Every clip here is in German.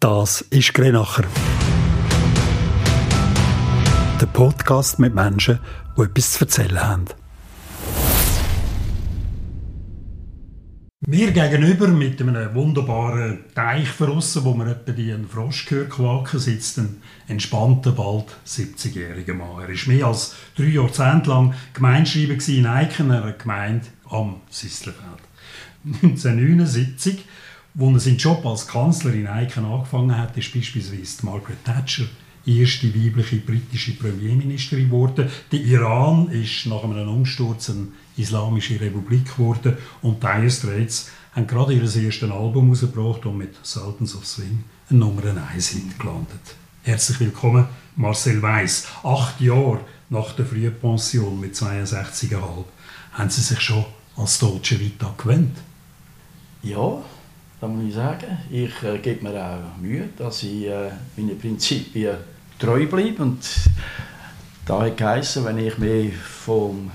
Das ist Grenacher. Der Podcast mit Menschen, die etwas zu erzählen haben. Mir gegenüber mit einem wunderbaren Teich verrissen, wo man etwa die einen Frosch quaken, sitzt ein entspannter, bald 70-jähriger Mann. Er war mehr als drei Jahrzehnte lang Gemeinschreiber in Eichen, einer Gemeinde am Sisselfeld. 1979 wo er seinen Job als Kanzler in Eichen angefangen hat, ist beispielsweise Margaret Thatcher erste weibliche britische Premierministerin geworden. Der Iran ist nach einem Umsturz eine islamische Republik geworden und Dire Straits haben gerade ihr erstes Album herausgebracht und mit Sultans of Swing ein Nummer 1 Hit gelandet. Herzlich willkommen, Marcel Weiss. Acht Jahre nach der Frühpension mit 62,5 haben Sie sich schon als Deutsche Vita gewöhnt? Ja, das muss ich sagen. Ich äh, gebe mir auch Mühe, dass ich äh, meinen Prinzipien treu bleibe. Und da hat geheißen, wenn ich mich vom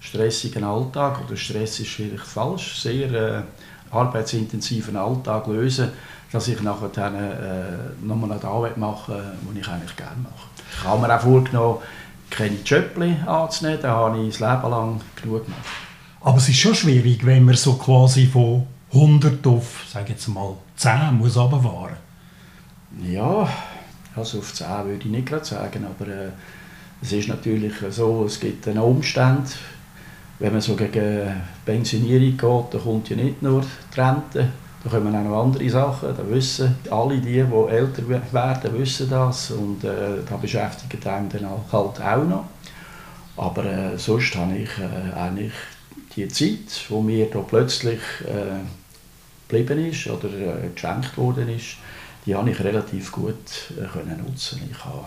stressigen Alltag, oder Stress ist vielleicht falsch, sehr äh, arbeitsintensiven Alltag löse, dass ich nachher dann, äh, nochmal eine Arbeit mache, die ich eigentlich gerne mache. Ich habe mir auch vorgenommen, keine Jöppli anzunehmen, da habe ich das Leben lang genug gemacht. Aber es ist schon schwierig, wenn man so quasi von 100 auf, sage jetzt mal, 10 muss runterfahren? Ja, also auf 10 würde ich nicht gerade sagen, aber äh, es ist natürlich so, es gibt einen Umstand, wenn man so gegen Pensionierung geht, dann kommt ja nicht nur die Rente, da kommen auch noch andere Sachen, da wissen alle die, die älter werden, wissen das und äh, da beschäftigt einen dann halt auch noch. Aber äh, sonst habe ich äh, eigentlich die Zeit, wo mir da plötzlich äh, geblieben ist oder äh, geschenkt worden ist, die habe ich relativ gut äh, können nutzen. Ich habe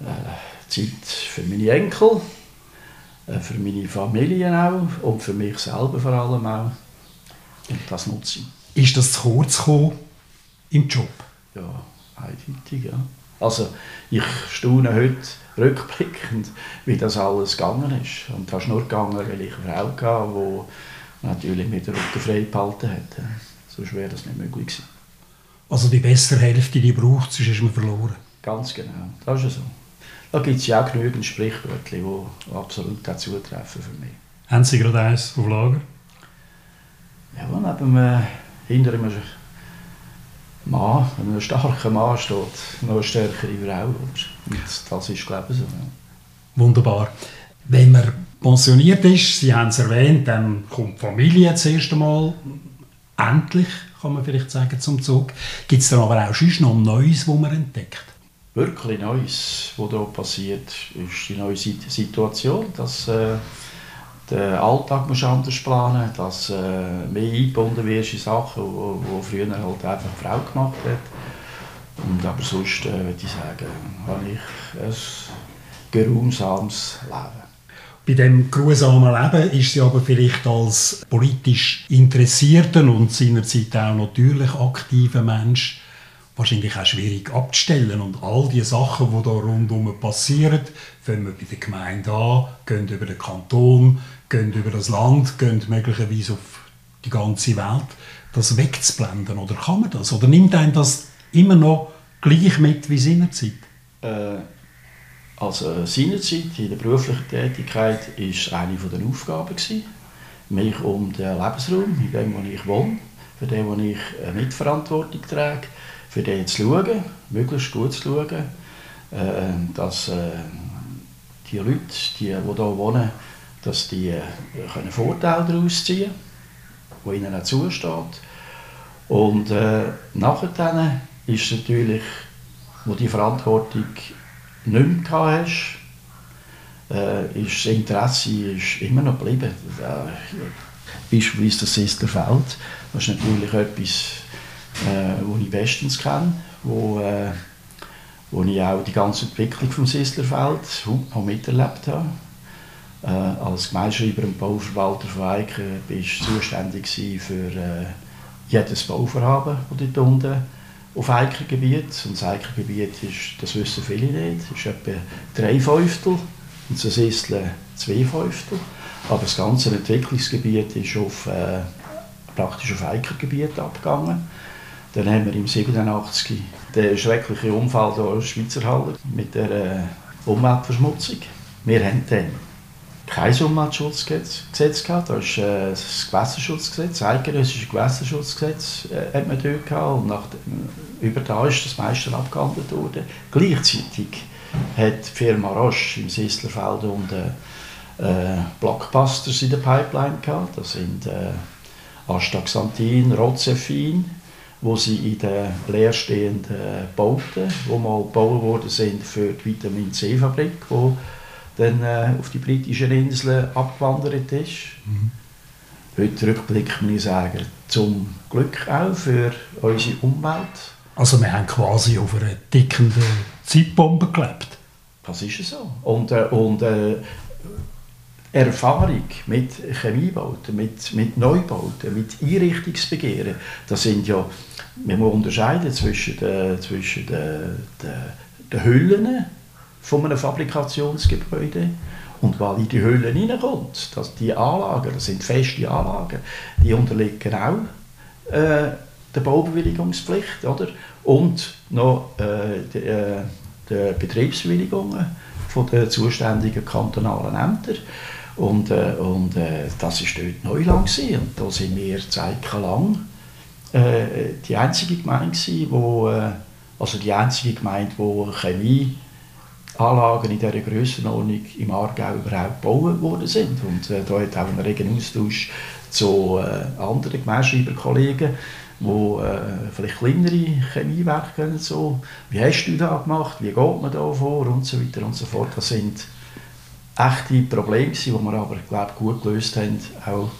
äh, Zeit für meine Enkel, äh, für meine Familie auch und für mich selber vor allem auch. Und das nutze ich. Ist das zu kurz gekommen im Job? Ja, eindeutig, ja. Also ich staune heute rückblickend, wie das alles gegangen ist. Und das ist nur gegangen, weil ich eine Frau hatte, die natürlich mit der Rücken frei behalten hat. Sonst wäre das nicht möglich gewesen. Also die bessere Hälfte, die braucht, sonst ist man verloren. Ganz genau, das ist so. Da gibt es ja auch genügend Sprichwörter, die absolut dazu treffen für mich. Haben Sie gerade eins auf Lager? Ja, neben einem, hinter einem Mann, wenn ein starker Mann steht, noch eine stärkere Frau. Und das ist, glaube ich, so. Wunderbar. Wenn man pensioniert ist, Sie haben es erwähnt, dann kommt die Familie das erste Mal endlich, kann man vielleicht sagen, zum Zug. Gibt es dann aber auch sonst noch Neues, das man entdeckt? Wirklich Neues, was hier passiert, ist die neue Situation, dass äh, der Alltag muss anders planen dass äh, mehr eingebunden wirst in Sachen, die früher halt einfach die Frau gemacht hat. Und aber sonst äh, würde ich sagen, habe ich ein geruhsames Leben. Bei dem grusamen Leben ist sie aber vielleicht als politisch interessierter und seinerzeit auch natürlich aktiver Mensch wahrscheinlich auch schwierig abzustellen. Und all die Sachen, die da rundherum passieren, fangen wir bei der Gemeinde an, gehen über den Kanton, gehen über das Land, gehen möglicherweise auf die ganze Welt, das wegzublenden? Oder kann man das? Oder nimmt einen das immer noch gleich mit wie seinerzeit? Äh, also seinerzeit in der beruflichen Tätigkeit war eine der Aufgaben, gewesen, mich um den Lebensraum, in dem wo ich wohne, für den wo ich Mitverantwortung trage, für den zu schauen, möglichst gut zu schauen, äh, dass äh, die Leute, die, die hier wohnen, dass die äh, können Vorteile daraus ziehen können, die ihnen auch zusteht. Und äh, nachher ist natürlich, wo die Verantwortung nicht mehr hast, äh, ist das Interesse ist immer noch geblieben. Äh, beispielsweise das Sisterfeld, das ist natürlich etwas, äh, das ich bestens kenne, wo, äh, wo ich auch die ganze Entwicklung vom Sislerfeld noch miterlebt habe. Äh, als Gemeinschreiber und Bauverwalter von Eiken bist zuständig für äh, jedes Bauvorhaben, das dort unten auf Eikengebiet. Und das Eikengebiet ist, das wissen viele nicht, ist etwa drei Fünftel und das Isle zwei Fünftel. Aber das ganze Entwicklungsgebiet ist auf, äh, praktisch auf Eikengebiet abgegangen. Dann haben wir im 87 den schrecklichen Unfall der Schweizer Halle mit der äh, Umweltverschmutzung. Wir haben dann kein Umweltschutzgesetz gehabt. Das ist äh, das Gewässerschutzgesetz, das eidgenössische Gewässerschutzgesetz äh, hat man dort gehabt. Und nach, über da ist das meiste abgehandelt worden. Gleichzeitig hat die Firma Roche im Sisslerfeld und äh, Blockbusters in der Pipeline gehabt. Das sind äh, Astaxanthin, Rozefin, wo sie in den leerstehenden Bauten, die mal gebaut worden sind für die Vitamin C-Fabrik, die dann äh, auf die britischen Inseln abgewandert ist. Mhm. Heute rückblickend muss ich sagen, zum Glück auch für unsere Umwelt. Also wir haben quasi auf einer dickenden Zeitbombe gelebt. Das ist so. Und, äh, und äh, Erfahrung mit Chemiebauten, mit, mit Neubauten, mit Einrichtungsbegehren, das sind ja, man muss unterscheiden zwischen den, zwischen den, den, den Hüllen von einem Fabrikationsgebäude und weil in die Hülle hineinkommt, dass die Anlagen, das sind feste Anlagen, die unterliegen auch äh, der Baubewilligungspflicht oder? und noch äh, die, äh, die Betriebsbewilligungen von den zuständigen kantonalen Ämtern. Und, äh, und äh, das war dort Neuland. Gewesen. Und da sind wir zeitlang äh, die einzige Gemeinde, gewesen, wo, äh, also die einzige Gemeinde, die Chemie Anlagen in dieser Grössenordnung im Aargau überhaupt gebaut worden sind. Und äh, da hat auch einen regen Austausch zu äh, anderen Gemeinschreiberkollegen, die äh, vielleicht kleinere Chemiewerke können. So. Wie hast du das gemacht? Wie geht man da vor? Und so weiter und so fort. Das sind echte Probleme, die wir aber glaub, gut gelöst haben, auch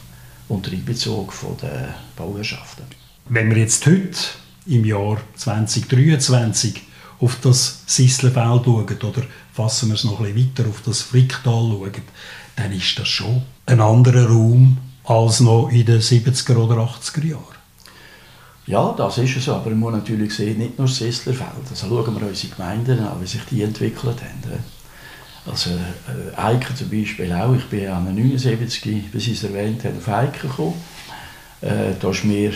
unter Einbezug der Bauherrschaften. Wenn wir jetzt heute im Jahr 2023 auf das Sisselfeld schauen oder fassen wir es noch ein bisschen weiter auf das Fricktal schauen, dann ist das schon ein anderer Raum als noch in den 70er oder 80er Jahren. Ja, das ist es, aber man muss natürlich sehen, nicht nur das Sisslerfeld. Also schauen wir unsere Gemeinden an, wie sich die entwickelt haben. Also äh, Eiken zum Beispiel auch. Ich bin an 79, wie Sie es erwähnt haben, auf Eiken gekommen. Äh, da ist mir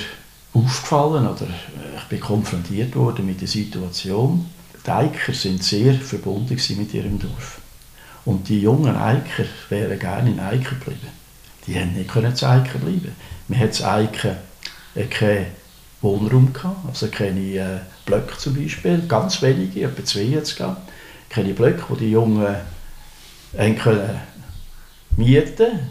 aufgefallen oder äh, ich bin konfrontiert worden mit der Situation. Die Eiker sind sehr verbunden mit ihrem Dorf. Und die jungen Eiker wären gerne in Eiken geblieben. Die haben nicht können zu Eiken bleiben. Wir hatten in Eiken äh, keinen Wohnraum gehabt, also keine äh, Blöcke zum Beispiel, ganz wenige, etwa zwei jetzt gehabt. Keine Blöcke, wo die Jungen äh, mieten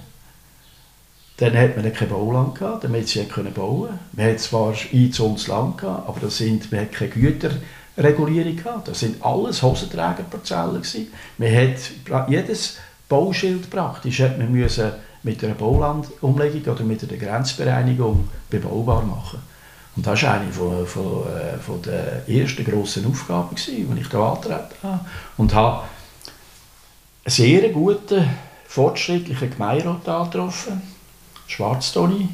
dann hat man kein Bauland gehabt, damit sie können bauen. Man hat zwar einzones Land gehabt, aber das sind, man hat keine Güterregulierung gehabt. Das sind alles Hosenträgerparzellen Man hat jedes Bauschild praktisch hat man müssen mit einer Baulandumlegung oder mit einer Grenzbereinigung bebaubar machen. Und das war eine von, von, äh, von der ersten grossen Aufgaben, die ich hier angetreten habe. Und habe einen sehr guten, fortschrittlichen Gemeinderat angetroffen Schwarztoni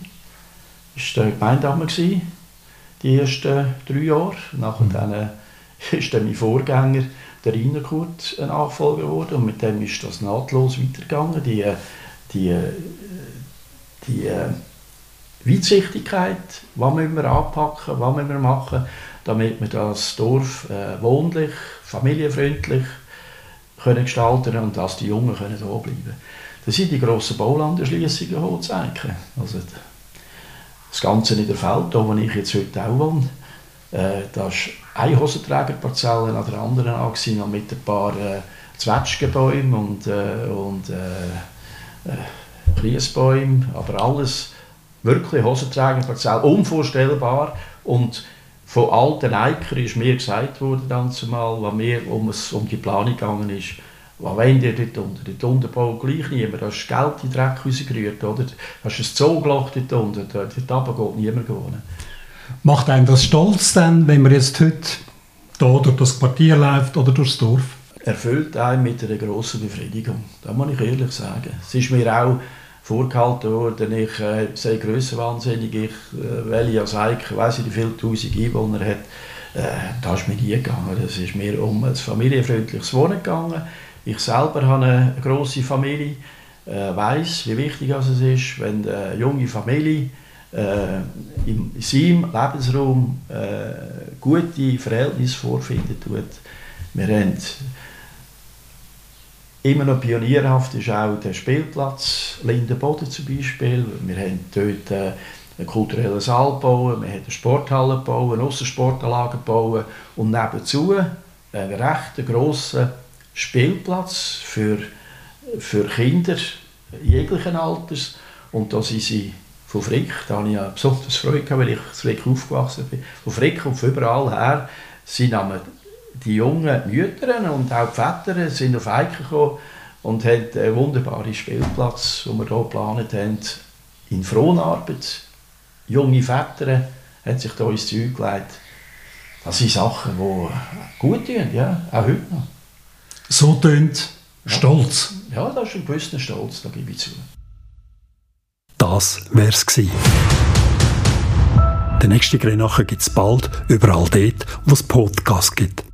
war der Gemeindeamt die ersten drei Jahre. Nachher mhm. dann ist dann mein Vorgänger, der Rainer Kurt, ein Nachfolger geworden und mit dem ist das nahtlos weitergegangen. Die, die, die äh, Weitsichtigkeit, was müssen wir anpacken, was müssen wir machen, damit wir das Dorf äh, wohnlich, familienfreundlich können gestalten und dass die Jungen können hier bleiben können. Das sind die grossen Baulanderschliessungen hochzeigen. Also das Ganze in der Feld, wo ich jetzt heute auch wohne, äh, da ist eine Hosenträgerparzelle an der anderen angesehen, mit ein paar äh, Zwetschgenbäumen und, äh, und äh, äh, Liesbäumen, aber alles wirklich Hosenträgerparzelle, unvorstellbar und von alten Eikern ist mir gesagt worden, dann zumal, was mir um, es, um die Planung gegangen ist, was wollen die dort unten? Dort unten baut gleich niemand. Da ist Geld in den Dreck rausgerührt. Oder? Da ist ein Zoogeloch dort unten. Dort, dort geht niemand wohnen. Macht einen das stolz denn, wenn man jetzt heute hier durch das Quartier läuft oder durchs Dorf? Erfüllt einen mit einer grossen Befriedigung. Das muss ich ehrlich sagen. Es ist mir auch vorgehalten worden, ich äh, sei grössenwahnsinnig, ich äh, welche als Eik, weiss ich, wie viele tausend Einwohner hat. Äh, das ist mir nie gegangen. Es ist mir um ein familienfreundliches Wohnen gegangen. Ich selber habe eine große Familie, äh, weiß, wie wichtig es ist, wenn eine junge Familie äh, in seinem Lebensraum äh, gute Verhältnisse vorfinden tut. Wir haben immer noch pionierhaft ist auch der Spielplatz Lindenboden zum Beispiel. Wir haben dort äh, einen kulturellen Saal gebaut, wir haben Sporthalle gebaut, eine Aussensportanlage gebaut und nebenzu einen recht grossen Spielplatz für, für Kinder jeglichen Alters. Und da sind sie von Frick, da habe ich ja besonders Freude weil ich in Frick aufgewachsen bin, von Frick und von überall her sind die jungen Mütter und auch die Väter sind auf Eiken gekommen und haben einen wunderbaren Spielplatz, den wir hier geplant haben, in Fronarbeit. Junge Väter haben sich hier ins Zeug gelegt. Das sind Sachen, die gut tun, ja, auch heute noch. So tönt Stolz. Ja, das ist ein gewisser Stolz, da gebe ich zu. Das wär's gewesen. Den nächsten Grenache gibt es bald überall dort, wo es Podcasts gibt.